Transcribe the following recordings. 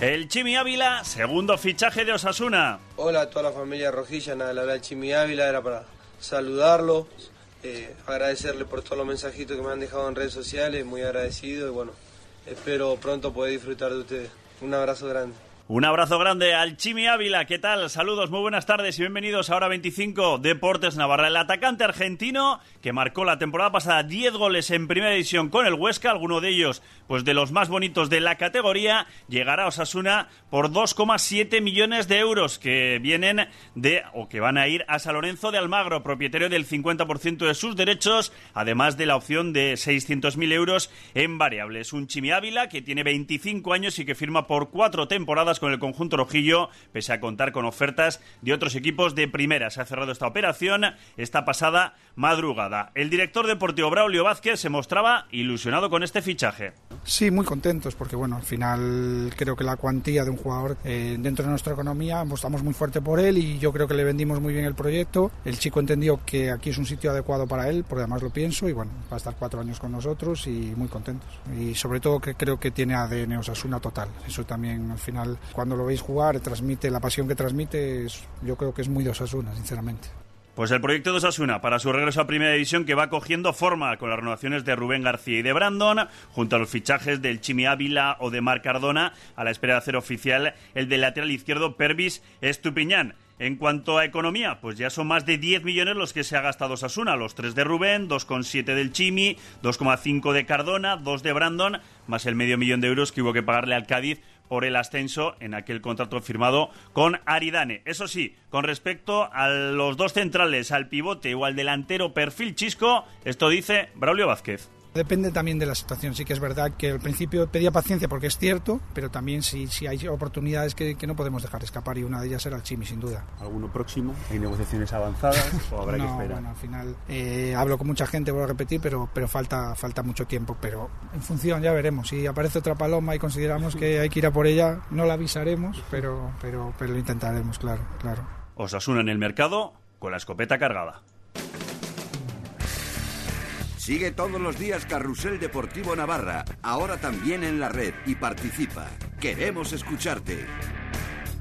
El Chimi Ávila, segundo fichaje de Osasuna. Hola a toda la familia rojilla, nada, la verdad, Chimi Ávila era para saludarlo, eh, agradecerle por todos los mensajitos que me han dejado en redes sociales, muy agradecido y bueno, espero pronto poder disfrutar de ustedes. Un abrazo grande. Un abrazo grande al Chimi Ávila. ¿Qué tal? Saludos, muy buenas tardes y bienvenidos a Hora 25 Deportes Navarra. El atacante argentino que marcó la temporada pasada 10 goles en primera división con el Huesca, alguno de ellos pues de los más bonitos de la categoría, llegará a Osasuna por 2,7 millones de euros que vienen de o que van a ir a San Lorenzo de Almagro, propietario del 50% de sus derechos, además de la opción de 600.000 euros en variables. Un Chimi Ávila que tiene 25 años y que firma por cuatro temporadas con el conjunto rojillo, pese a contar con ofertas de otros equipos de primera. Se ha cerrado esta operación esta pasada madrugada. El director deportivo Braulio Vázquez se mostraba ilusionado con este fichaje. Sí, muy contentos, porque bueno, al final creo que la cuantía de un jugador eh, dentro de nuestra economía, estamos muy fuerte por él y yo creo que le vendimos muy bien el proyecto. El chico entendió que aquí es un sitio adecuado para él, porque además lo pienso, y bueno, va a estar cuatro años con nosotros y muy contentos. Y sobre todo que creo que tiene ADN Osasuna total. Eso también al final cuando lo veis jugar, transmite la pasión que transmite, yo creo que es muy de Osasuna, sinceramente. Pues el proyecto de Osasuna para su regreso a Primera División que va cogiendo forma con las renovaciones de Rubén García y de Brandon, junto a los fichajes del Chimi Ávila o de Marc Cardona, a la espera de hacer oficial el del lateral izquierdo Pervis Estupiñán. En cuanto a economía, pues ya son más de 10 millones los que se ha gastado Sasuna, los 3 de Rubén, 2,7 del Chimi, 2,5 de Cardona, 2 de Brandon, más el medio millón de euros que hubo que pagarle al Cádiz por el ascenso en aquel contrato firmado con Aridane. Eso sí, con respecto a los dos centrales, al pivote o al delantero perfil chisco, esto dice Braulio Vázquez. Depende también de la situación. Sí que es verdad que al principio pedía paciencia porque es cierto, pero también si, si hay oportunidades que, no podemos dejar escapar y una de ellas era el Chimi, sin duda. ¿Alguno próximo? ¿Hay negociaciones avanzadas o habrá que esperar? Bueno, al final eh, hablo con mucha gente, voy a repetir, pero, pero falta, falta mucho tiempo. Pero en función ya veremos. Si aparece otra paloma y consideramos que hay que ir a por ella, no la avisaremos, pero, pero, pero lo intentaremos, claro, claro. Osasuna en el mercado con la escopeta cargada. Sigue todos los días Carrusel Deportivo Navarra, ahora también en la red y participa. Queremos escucharte.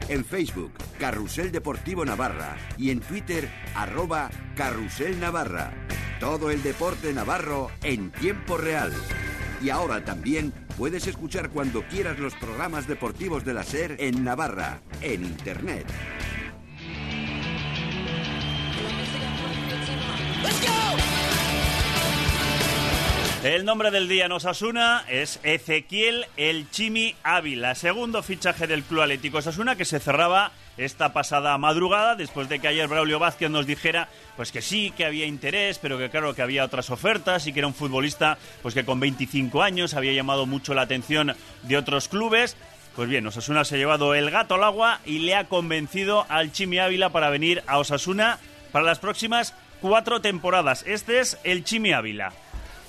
En Facebook, Carrusel Deportivo Navarra y en Twitter, arroba Carrusel Navarra. Todo el deporte navarro en tiempo real. Y ahora también puedes escuchar cuando quieras los programas deportivos de la SER en Navarra, en Internet. El nombre del día en Osasuna es Ezequiel El Chimi Ávila, segundo fichaje del Club Atlético Osasuna que se cerraba esta pasada madrugada después de que ayer Braulio Vázquez nos dijera pues que sí, que había interés, pero que claro que había otras ofertas y que era un futbolista pues que con 25 años había llamado mucho la atención de otros clubes. Pues bien, Osasuna se ha llevado el gato al agua y le ha convencido al Chimi Ávila para venir a Osasuna para las próximas cuatro temporadas. Este es el Chimi Ávila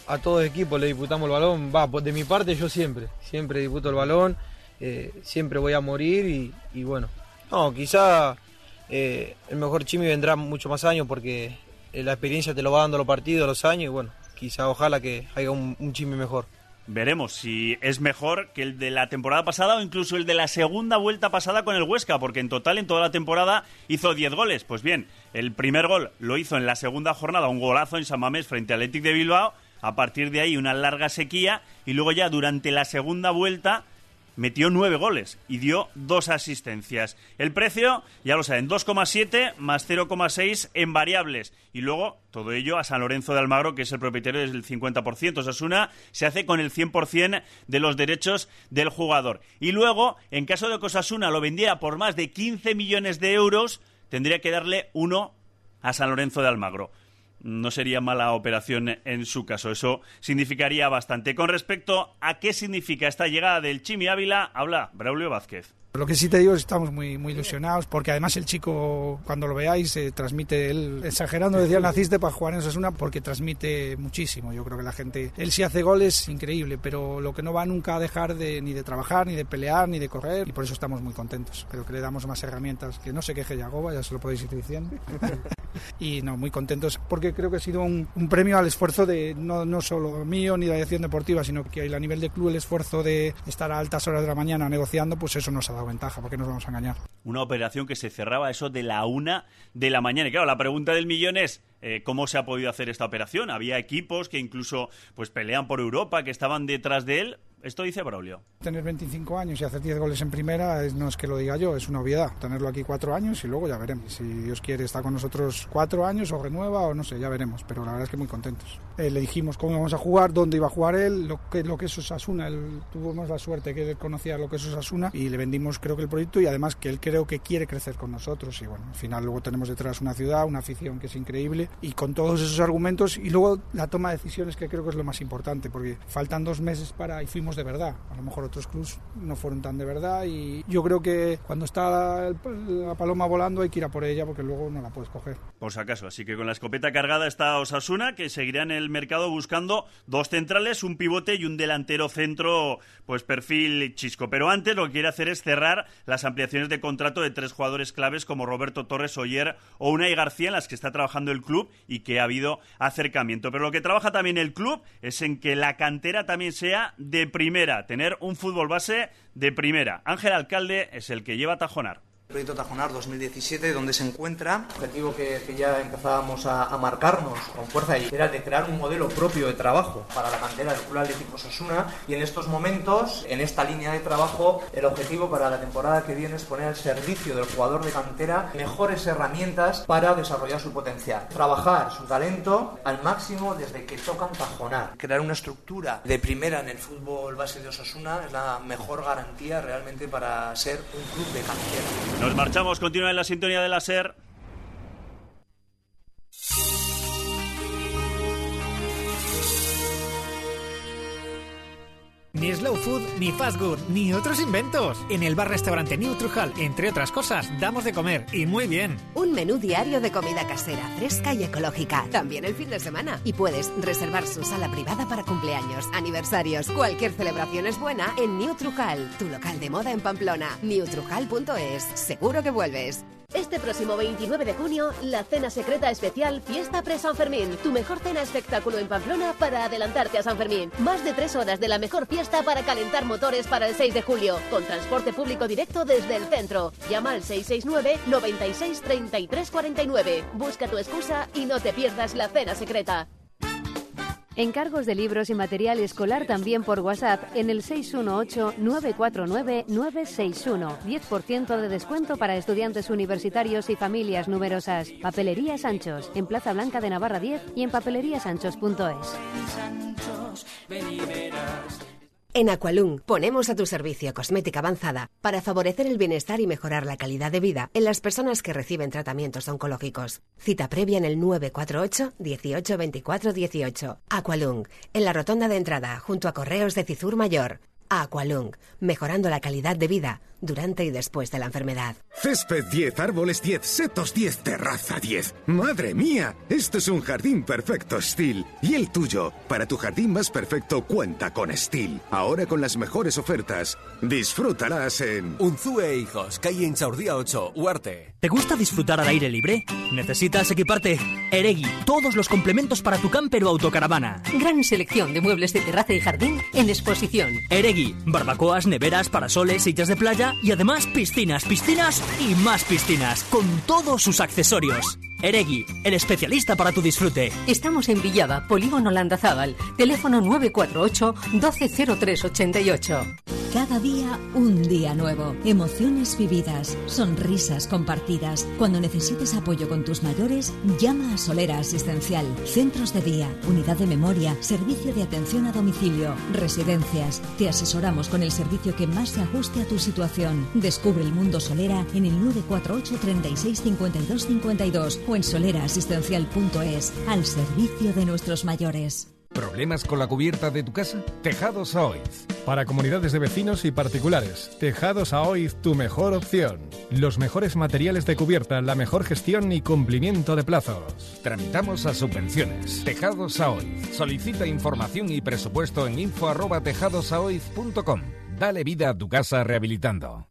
a todo el equipo le disputamos el balón. Va, de mi parte yo siempre, siempre disputo el balón, eh, siempre voy a morir y, bueno. No, quizá eh, el mejor Chimi vendrá mucho más años porque eh, la experiencia te lo va dando los partidos, los años y bueno, quizá ojalá que haya un, un Chimi mejor. Veremos si es mejor que el de la temporada pasada o incluso el de la segunda vuelta pasada con el Huesca, porque en total en toda la temporada hizo 10 goles. Pues bien, el primer gol lo hizo en la segunda jornada, un golazo en San Mamés frente al Athletic de Bilbao, a partir de ahí una larga sequía y luego ya durante la segunda vuelta metió nueve goles y dio dos asistencias. El precio, ya lo saben, 2,7 más 0,6 en variables. Y luego, todo ello a San Lorenzo de Almagro, que es el propietario del 50%. Osasuna se hace con el 100% de los derechos del jugador. Y luego, en caso de que Osasuna lo vendiera por más de 15 millones de euros, tendría que darle uno a San Lorenzo de Almagro no sería mala operación en su caso. Eso significaría bastante. Con respecto a qué significa esta llegada del Chimi Ávila, habla Braulio Vázquez. Lo que sí te digo es que estamos muy, muy ilusionados porque además el chico, cuando lo veáis, transmite, él, exagerando, decía, naciste para jugar en Osasuna porque transmite muchísimo. Yo creo que la gente, él sí hace goles, increíble, pero lo que no va nunca a dejar de, ni de trabajar, ni de pelear, ni de correr y por eso estamos muy contentos. Creo que le damos más herramientas. Que no se queje Yagoba, ya se lo podéis ir diciendo. Y no, muy contentos porque creo que ha sido un, premio al esfuerzo de no, no solo mío ni de la dirección deportiva, sino que a nivel de club el esfuerzo de estar a altas horas de la mañana negociando, pues eso nos ha dado ventaja, porque nos vamos a engañar. Una operación que se cerraba eso de la una de la mañana. Y claro, la pregunta del millón es, eh, cómo se ha podido hacer esta operación. Había equipos que incluso pues pelean por Europa, que estaban detrás de él. Esto dice Braulio. Tener 25 años y hacer 10 goles en primera no es que lo diga yo, es una obviedad. Tenerlo aquí cuatro años y luego ya veremos. Si Dios quiere está con nosotros cuatro años o renueva o no sé, ya veremos. Pero la verdad es que muy contentos. Eh, le dijimos cómo íbamos a jugar, dónde iba a jugar él, lo que, lo que es Osasuna. Tuvimos la suerte que él conocía lo que es Osasuna y le vendimos creo que el proyecto y además que él creo que quiere crecer con nosotros. Y bueno, al final luego tenemos detrás una ciudad, una afición que es increíble y con todos esos argumentos y luego la toma de decisiones que creo que es lo más importante porque faltan dos meses para y fuimos de verdad. A lo mejor otros clubs no fueron tan de verdad y yo creo que cuando está la paloma volando hay que ir a por ella porque luego no la puedes coger. Por si acaso, así que con la escopeta cargada está Osasuna que seguirá en el mercado buscando dos centrales, un pivote y un delantero centro, pues perfil chisco. Pero antes lo que quiere hacer es cerrar las ampliaciones de contrato de tres jugadores claves como Roberto Torres Oyer o Unai García en las que está trabajando el club y que ha habido acercamiento. Pero lo que trabaja también el club es en que la cantera también sea de primera, tener un fútbol base de primera. Ángel Alcalde es el que lleva a Tajonar. Proyecto Tajonar 2017, donde se encuentra, objetivo que, ya empezábamos a, marcarnos con fuerza y era el de crear un modelo propio de trabajo para la cantera del Club Atlético Sosuna y en estos momentos, en esta línea de trabajo, el objetivo para la temporada que viene es poner al servicio del jugador de cantera mejores herramientas para desarrollar su potencial, trabajar su talento al máximo desde que tocan Tajonar, crear una estructura de primera en el fútbol base de Osasuna es la mejor garantía realmente para ser un club de cantera. Nos marchamos, continúa en la sintonía de la SER. Ni slow food, ni fast food, ni otros inventos. En el bar-restaurante New Trujal, entre otras cosas, damos de comer y muy bien. Un menú diario de comida casera, fresca y ecológica. También el fin de semana. Y puedes reservar su sala privada para cumpleaños, aniversarios. Cualquier celebración es buena en New Trujal, tu local de moda en Pamplona. newtrujal.es. Seguro que vuelves. Este próximo 29 de junio, la cena secreta especial Fiesta Pre-San Fermín. Tu mejor cena espectáculo en Pamplona para adelantarte a San Fermín. Más de tres horas de la mejor fiesta para calentar motores para el 6 de julio. Con transporte público directo desde el centro. Llama al 669 96 33 49. Busca tu excusa y no te pierdas la cena secreta. Encargos de libros y material escolar también por WhatsApp en el 618-949-961. 10% de descuento para estudiantes universitarios y familias numerosas. Papelería Sanchos, en Plaza Blanca de Navarra 10 y en papeleriasanchos.es. En Aqualung ponemos a tu servicio cosmética avanzada para favorecer el bienestar y mejorar la calidad de vida en las personas que reciben tratamientos oncológicos. Cita previa en el 948 18 24 18. Aqualung, en la rotonda de entrada, junto a Correos de Cizur Mayor. Aqualung, mejorando la calidad de vida durante y después de la enfermedad. Césped 10, árboles 10, setos 10, terraza 10. ¡Madre mía! Esto es un jardín perfecto Steel. ¿Y el tuyo? Para tu jardín más perfecto cuenta con Steel. Ahora con las mejores ofertas. Disfrútalas en... Unzue Hijos, calle Inchaurdía 8, Huarte. ¿Te gusta disfrutar al aire libre? ¿Necesitas equiparte? Eregi, todos los complementos para tu camper o autocaravana. Gran selección de muebles de terraza y jardín en exposición. Eregi, barbacoas, neveras, parasoles, sillas de playa y además piscinas, piscinas y más piscinas, con todos sus accesorios. Eregi, el especialista para tu disfrute. Estamos en Villaba, Polígono Landazábal, teléfono 948 120388. Cada día un día nuevo. Emociones vividas, sonrisas compartidas. Cuando necesites apoyo con tus mayores, llama a Solera Asistencial. Centros de día, unidad de memoria, servicio de atención a domicilio, residencias. Te asesoramos con el servicio que más se ajuste a tu situación. Descubre el mundo Solera en el 948 36 52 52 o en soleraasistencial.es al servicio de nuestros mayores. ¿Problemas con la cubierta de tu casa? Tejados Aoiz. Para comunidades de vecinos y particulares, Tejados Aoiz, tu mejor opción. Los mejores materiales de cubierta, la mejor gestión y cumplimiento de plazos. Tramitamos a subvenciones. Tejados Aoiz. Solicita información y presupuesto en info@tejadosaoiz.com. Dale vida a tu casa rehabilitando.